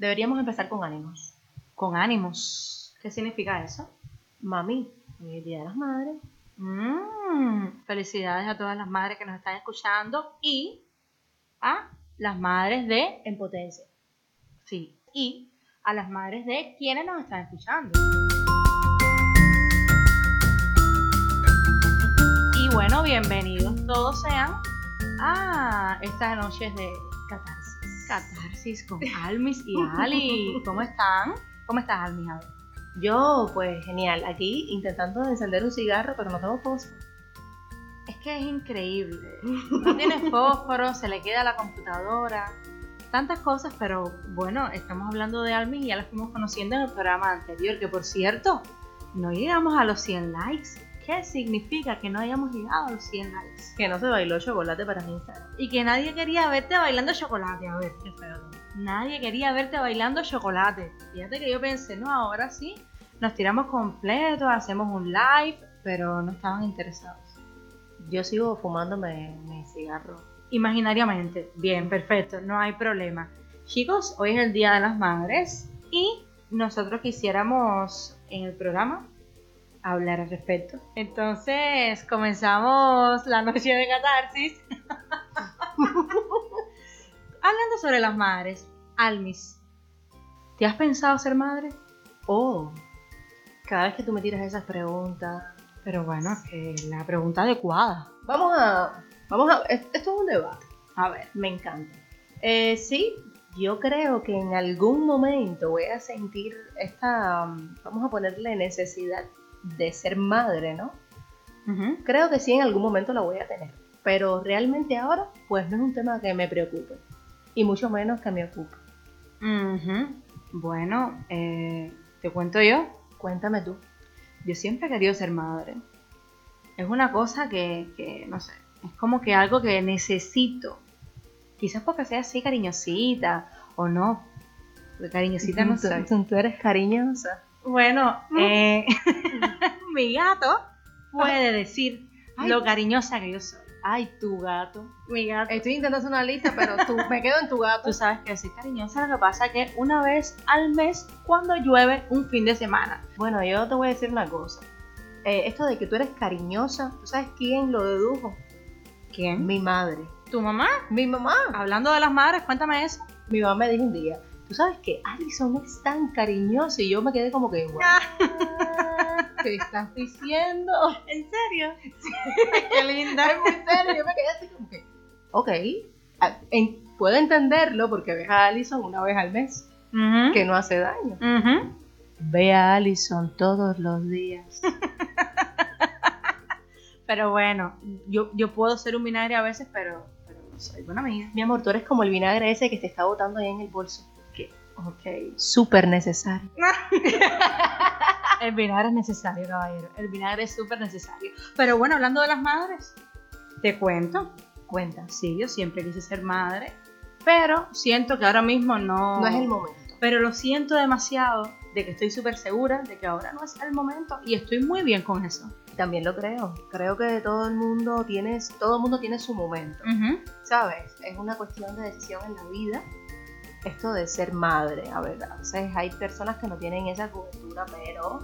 Deberíamos empezar con ánimos. Con ánimos. ¿Qué significa eso? Mami, hoy es Día de las Madres. Mm, felicidades a todas las madres que nos están escuchando y a las madres de En potencia. Sí, y a las madres de quienes nos están escuchando. Y bueno, bienvenidos todos sean a estas noches de Catarsis. Catarsis con Almis y Ali. ¿Cómo están? ¿Cómo estás, Almis? A ver. Yo, pues genial, aquí intentando encender un cigarro, pero no tengo fósforo. Es que es increíble. No tiene fósforo, se le queda la computadora, tantas cosas, pero bueno, estamos hablando de Almis y ya la fuimos conociendo en el programa anterior, que por cierto, no llegamos a los 100 likes. ¿Qué significa que no hayamos llegado a los 100 likes? Que no se bailó chocolate para Instagram. Y que nadie quería verte bailando chocolate, a ver. Qué feo. Nadie quería verte bailando chocolate. Fíjate que yo pensé, no, ahora sí, nos tiramos completo, hacemos un live, pero no estaban interesados. Yo sigo fumándome mi cigarro. Imaginariamente. Bien, perfecto, no hay problema. Chicos, hoy es el Día de las Madres y nosotros quisiéramos en el programa hablar al respecto. Entonces, comenzamos la noche de catarsis. Hablando sobre las madres. Almis, ¿te has pensado ser madre? Oh, cada vez que tú me tiras esas preguntas. Pero bueno, es que la pregunta adecuada. Vamos a. Vamos a. es- Esto es un debate. A ver. Me encanta. Eh, sí, yo creo que en algún momento voy a sentir esta. Vamos a ponerle necesidad de ser madre, ¿no? Creo que sí, en algún momento la voy a tener. Pero realmente ahora, pues no es un tema que me preocupe. Y mucho menos que me ocupe. Bueno, eh, te cuento yo. Cuéntame tú. Yo siempre he querido ser madre. Es una cosa que, que, no sé, es como que algo que necesito. Quizás porque sea así cariñosita o no. Porque cariñosita no tú, tú eres cariñosa. Bueno, eh, mi gato puede decir Ay. lo cariñosa que yo soy. Ay, tu gato. Mi gato. Estoy intentando hacer una lista, pero tú, me quedo en tu gato. Tú sabes que soy cariñosa, lo que pasa es que una vez al mes cuando llueve un fin de semana. Bueno, yo te voy a decir una cosa. Eh, esto de que tú eres cariñosa, ¿tú sabes quién lo dedujo? ¿Quién? Mi madre. ¿Tu mamá? Mi mamá. Hablando de las madres, cuéntame eso. Mi mamá me dijo un día, tú sabes que Alison es tan cariñosa y yo me quedé como que, "What? ¿qué estás diciendo? ¿En serio? Qué linda. Es muy serio, yo me quedé así como que, ok, en- puedo entenderlo porque ves a Alison una vez al mes, que no hace daño. Ve a Alison todos los días. Pero bueno, yo, yo puedo ser un vinagre a veces, pero, pero soy buena amiga. Mi amor, tú eres como el vinagre ese que te está botando ahí en el bolso. Ok. Súper necesario. El vinagre es necesario, caballero. El vinagre es súper necesario. Pero bueno, hablando de las madres, te cuento. Cuenta. Sí, yo siempre quise ser madre, pero siento que ahora mismo no... No es el momento. Pero lo siento demasiado de que estoy súper segura de que ahora no es el momento y estoy muy bien con eso. También lo creo. Creo que todo el mundo tiene, todo el mundo tiene su momento. ¿Sabes? Es una cuestión de decisión en la vida. Esto de ser madre, a ver, a veces hay personas que no tienen esa cobertura, pero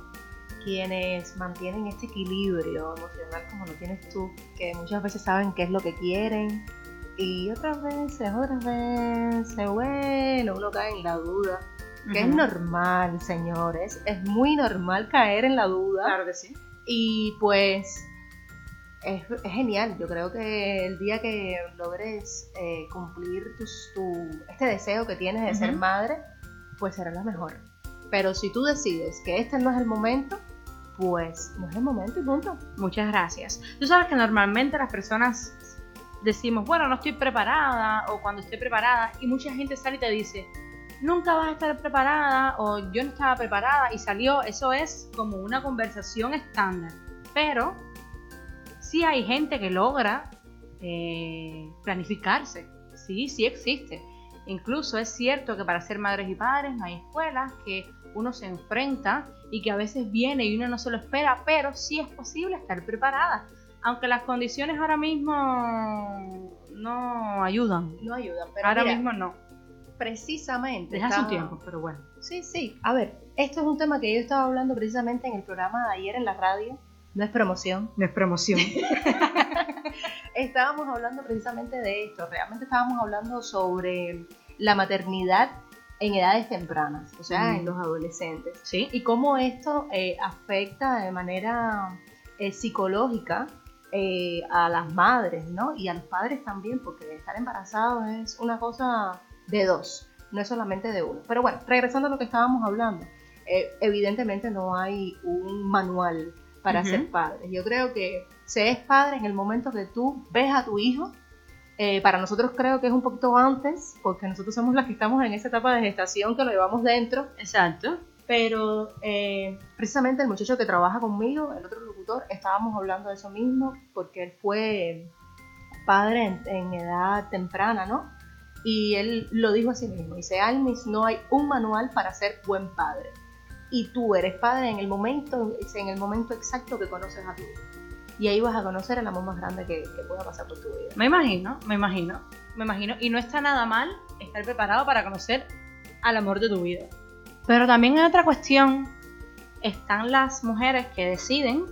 quienes mantienen este equilibrio emocional como lo tienes tú, que muchas veces saben qué es lo que quieren y otras veces, otras veces, bueno, uno cae en la duda, que es Ujú. normal, señores, es muy normal caer en la duda. Claro que sí. Y pues es, es genial. Yo creo que el día que logres eh, cumplir tus- tu, este deseo que tienes de ser madre, pues será lo mejor. Pero si tú decides que este no es el momento, pues no es el momento y punto. Muchas gracias. Tú sabes que normalmente las personas decimos, bueno, no estoy preparada o cuando estoy preparada y mucha gente sale y te dice, nunca vas a estar preparada o yo no estaba preparada y salió, eso es como una conversación estándar. Pero sí hay gente que logra eh, planificarse, sí, sí existe. Incluso es cierto que para ser madres y padres no hay escuelas, que uno se enfrenta y que a veces viene y uno no se lo espera, pero sí es posible estar preparada. Aunque las condiciones ahora mismo no ayudan. No ayuda. Pero ahora mira, mismo no. precisamente. Desde hace un tiempo, pero bueno. Sí, sí. A ver, esto es un tema que yo estaba hablando precisamente en el programa de ayer en la radio. No es promoción. No es promoción. estábamos hablando precisamente de esto. Realmente estábamos hablando sobre la maternidad en edades tempranas, o sea, en los adolescentes. ¿Sí? Y cómo esto eh, afecta de manera eh, psicológica eh, a las madres, ¿no? Y a los padres también, porque estar embarazados es una cosa de dos, no es solamente de uno. Pero bueno, regresando a lo que estábamos hablando, evidentemente no hay un manual para ser padre. Yo creo que se es padre en el momento que tú ves a tu hijo eh, para nosotros creo que es un poquito antes, porque nosotros somos las que estamos en esa etapa de gestación que lo llevamos dentro. Exacto. Pero eh, precisamente el muchacho que trabaja conmigo, el otro locutor, estábamos hablando de eso mismo, porque él fue padre en, edad temprana, ¿no? Y él lo dijo así mismo, dice, Almis, no hay un manual para ser buen padre. Y tú eres padre en el momento, en el momento exacto que conoces a tu hijo y ahí vas a conocer el amor más grande que, pueda pasar por tu vida. Me imagino, me imagino, me imagino. Y no está nada mal estar preparado para conocer al amor de tu vida. Pero también hay otra cuestión. Están las mujeres que deciden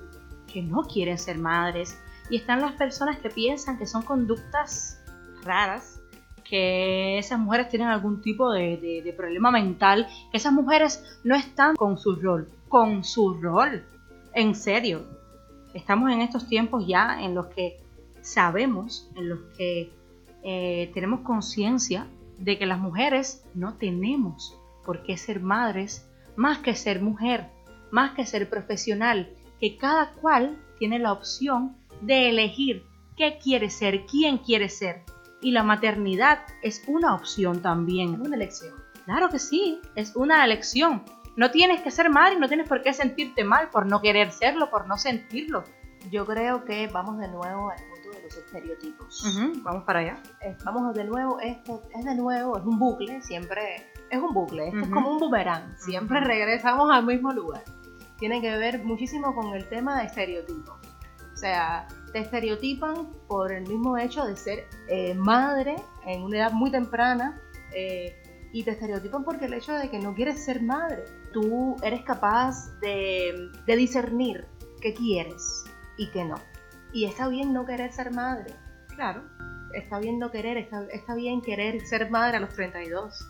que no quieren ser madres. Y están las personas que piensan que son conductas raras, que esas mujeres tienen algún tipo de, de problema mental, que esas mujeres no están con su rol, con su rol. En serio, estamos en estos tiempos ya en los que sabemos, en los que eh, tenemos conciencia de que las mujeres no tenemos por qué ser madres más que ser mujer, más que ser profesional, que cada cual tiene la opción de elegir qué quiere ser, quién quiere ser. Y la maternidad es una opción también. Es una elección. Claro que sí, es una elección. No tienes que ser madre y no tienes por qué sentirte mal por no querer serlo, por no sentirlo. Yo creo que vamos de nuevo al punto de los estereotipos. Vamos para allá. Eh, vamos de nuevo, esto es de nuevo, es un bucle, siempre es un bucle, esto es como un boomerang, siempre regresamos al mismo lugar. Tiene que ver muchísimo con el tema de estereotipos. Sea, te estereotipan por el mismo hecho de ser eh, madre en una edad muy temprana. Eh, y te estereotipan porque el hecho de que no quieres ser madre. Tú eres capaz de, discernir qué quieres y qué no. Y está bien no querer ser madre, claro. Está bien no querer, está, bien querer ser madre a los 32.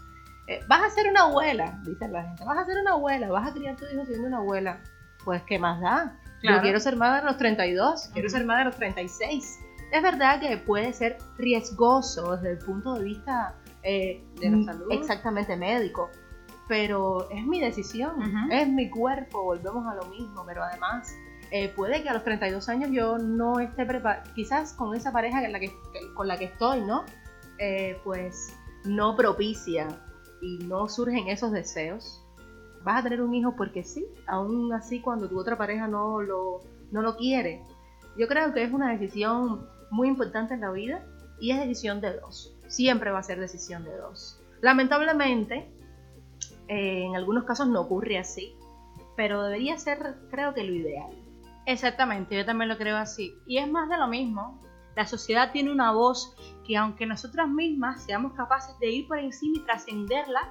Eh, vas a ser una abuela, dice la gente. Vas a ser una abuela, vas a criar a tu hijo siendo una abuela. Pues, ¿qué más da? Yo quiero ser madre a los 32, quiero ser madre a los 36. Es verdad que puede ser riesgoso desde el punto de vista eh, de la salud. Exactamente, médico. Pero es mi decisión, es mi cuerpo, volvemos a lo mismo, pero además eh, puede que a los 32 años yo no esté preparada, quizás con esa pareja con la que, con la que estoy, ¿no? Eh, pues no propicia y no surgen esos deseos. Vas a tener un hijo porque sí, aún así cuando tu otra pareja no lo, no lo quiere. Yo creo que es una decisión muy importante en la vida y es decisión de dos siempre va a ser decisión de dos. Lamentablemente, eh, en algunos casos no ocurre así, pero debería ser, creo que, lo ideal. Exactamente, yo también lo creo así. Y es más de lo mismo. La sociedad tiene una voz que aunque nosotras mismas seamos capaces de ir por encima y trascenderla,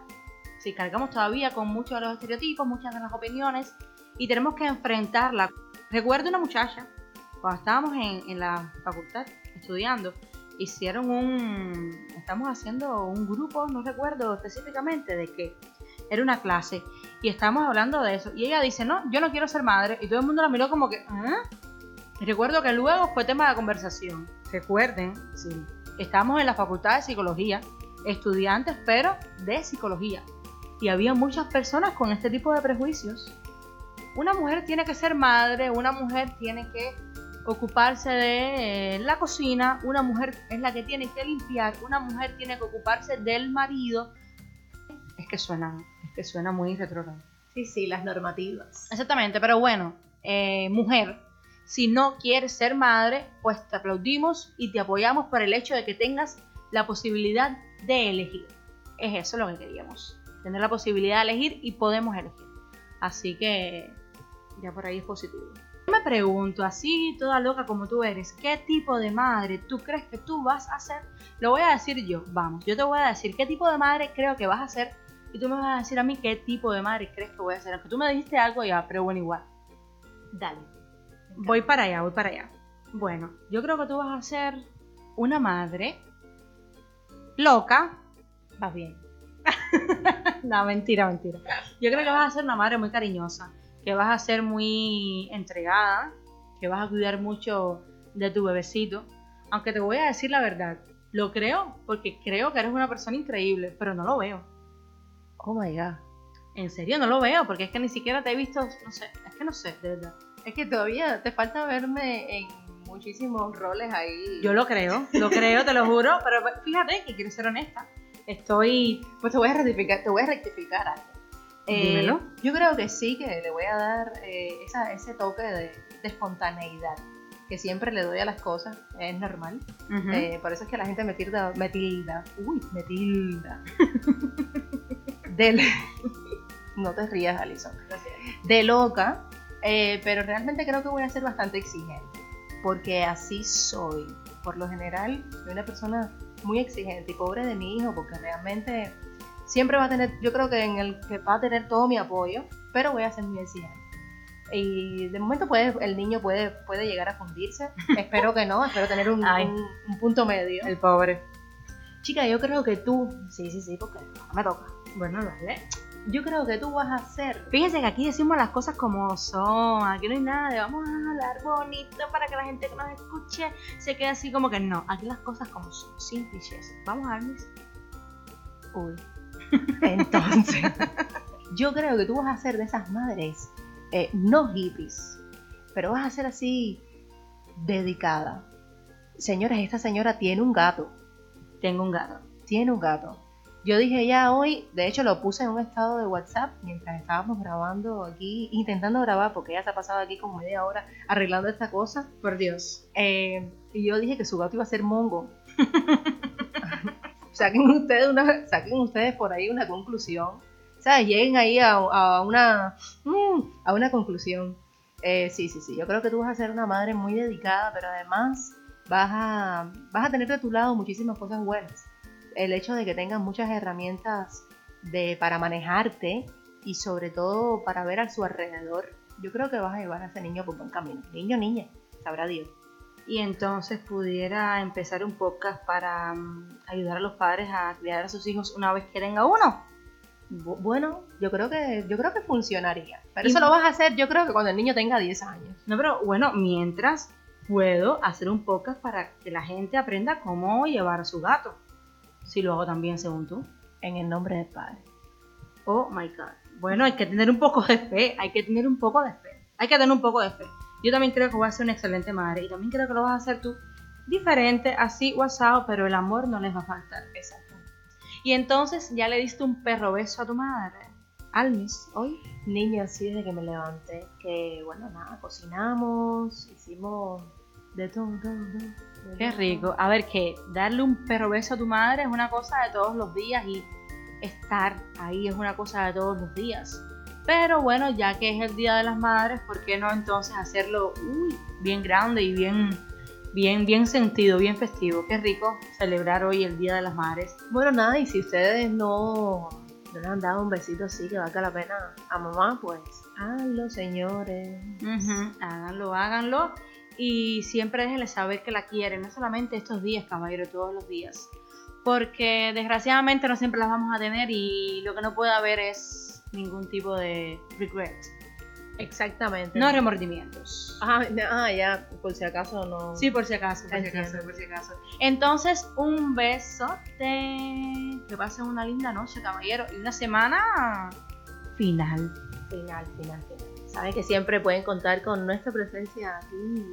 si cargamos todavía con muchos de los estereotipos, muchas de las opiniones, y tenemos que enfrentarla. Recuerdo una muchacha, cuando estábamos en, en la facultad estudiando, hicieron un, estamos haciendo un grupo, no recuerdo específicamente de qué, era una clase y estábamos hablando de eso y ella dice, no, yo no quiero ser madre y todo el mundo la miró como que, ¿Ah? recuerdo que luego fue tema de conversación, recuerden, sí, estábamos en la facultad de psicología, estudiantes pero de psicología y había muchas personas con este tipo de prejuicios. Una mujer tiene que ser madre, una mujer tiene que ocuparse de eh, la cocina, una mujer es la que tiene que limpiar, una mujer tiene que ocuparse del marido. Es que suena, es que suena muy retrógrado. Sí, sí, las normativas. Exactamente, pero bueno, eh, mujer, si no quieres ser madre, pues te aplaudimos y te apoyamos por el hecho de que tengas la posibilidad de elegir. Es eso lo que queríamos, tener la posibilidad de elegir y podemos elegir. Así que ya por ahí es positivo pregunto, así toda loca como tú eres, ¿qué tipo de madre tú crees que tú vas a ser? Lo voy a decir yo, vamos, yo te voy a decir qué tipo de madre creo que vas a ser y tú me vas a decir a mí qué tipo de madre crees que voy a ser. Aunque tú me dijiste algo ya, pero bueno, igual. Dale. Voy para allá, voy para allá. Bueno, yo creo que tú vas a ser una madre loca. Vas bien. no, mentira, mentira. Yo creo que vas a ser una madre muy cariñosa, que vas a ser muy entregada, que vas a cuidar mucho de tu bebecito. Aunque te voy a decir la verdad, lo creo porque creo que eres una persona increíble, pero no lo veo. Oh my god. En serio, no lo veo, porque es que ni siquiera te he visto, no sé, es que no sé, de verdad. Es que todavía te falta verme en muchísimos roles ahí. Yo lo creo, lo creo, te lo juro, pero fíjate que quiero ser honesta. Estoy. Pues te voy a rectificar, te voy a rectificar algo. Eh, yo creo que sí, que le voy a dar eh, ese toque de, espontaneidad que siempre le doy a las cosas, es normal. Eh, por eso es que la gente me tilda, me tilda, uy, me tilda. de, no te rías, Alison. De loca, pero realmente creo que voy a ser bastante exigente, porque así soy. Por lo general, soy una persona muy exigente y pobre de mi hijo porque realmente siempre va a tener, yo creo que en el que va a tener todo mi apoyo, pero voy a ser muy exigente. Y de momento puede, el niño puede, puede llegar a fundirse. espero que no, espero tener un, un, punto medio. El pobre. Chica, yo creo que tú. Sí, sí, sí, porque me toca. Bueno, dale yo creo que tú vas a hacer. Fíjense que aquí decimos las cosas como son, aquí no hay nada de vamos a hablar bonito para que la gente que nos escuche se quede así como que no, aquí las cosas como son, sin clichés. Vamos a ver. Uy. Entonces, yo creo que tú vas a ser de esas madres, eh, no hippies, pero vas a ser así dedicada. Señores, esta señora tiene un gato. Tengo un gato. Tiene un gato. Yo dije ya hoy, de hecho lo puse en un estado de WhatsApp mientras estábamos grabando aquí, intentando grabar, porque ya se ha pasado aquí como media hora arreglando esta cosa. Por Dios. Eh, y yo dije que su gato iba a ser mongo. saquen, ustedes una, saquen ustedes por ahí una conclusión. O sea, lleguen ahí a, una, mm, a una conclusión. Eh, sí, sí, sí. Yo creo que tú vas a ser una madre muy dedicada, pero además vas a, vas a tener de tu lado muchísimas cosas buenas el hecho de que tengas muchas herramientas de, para manejarte y sobre todo para ver a su alrededor, yo creo que vas a llevar a ese niño por buen camino. Niño, niña, sabrá Dios. Y entonces pudiera empezar un podcast para mm, ayudar a los padres a criar a sus hijos una vez que tenga uno. bueno, yo creo que yo creo que funcionaría. Pero eso lo vas a hacer yo creo que cuando el niño tenga 10 años. No, pero bueno, mientras puedo hacer un podcast para que la gente aprenda cómo llevar a su gato. Si lo hago también según tú. En el nombre del Padre. Oh my God. Bueno, hay que tener un poco de fe. Hay que tener un poco de fe. Hay que tener un poco de fe. Yo también creo que voy a ser una excelente madre. Y también creo que lo vas a hacer tú diferente, así WhatsApp, pero el amor no les va a faltar. Exacto. Y entonces ya le diste un perro beso a tu madre. Almis, hoy. Niña, así desde que me levanté, que bueno, nada, cocinamos, hicimos de todo, todo, todo Qué rico. A ver, que darle un perro beso a tu madre es una cosa de todos los días y estar ahí es una cosa de todos los días. Pero bueno, ya que es el Día de las Madres, ¿por qué no entonces hacerlo bien grande y bien, bien, bien sentido, bien festivo? Qué rico celebrar hoy el Día de las Madres. Bueno, nada, y si ustedes no, no le han dado un besito así que valga la pena a mamá, pues háganlo, señores. háganlo, háganlo y siempre déjenle saber que la quieren, no solamente estos días, caballero, todos los días. Porque desgraciadamente no siempre las vamos a tener y lo que no puede haber es ningún tipo de regret. Exactamente. No remordimientos. Ah, ah, ya, por si acaso no. Sí, por si acaso, por si acaso, por si acaso. Entonces, un besote. Que pasen una linda noche, caballero. Y una semana final. Final, final, final. Saben que siempre pueden contar con nuestra presencia aquí,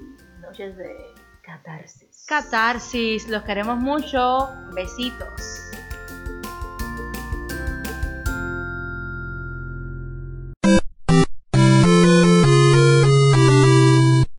noches de catarsis. Catarsis, los queremos mucho. Besitos.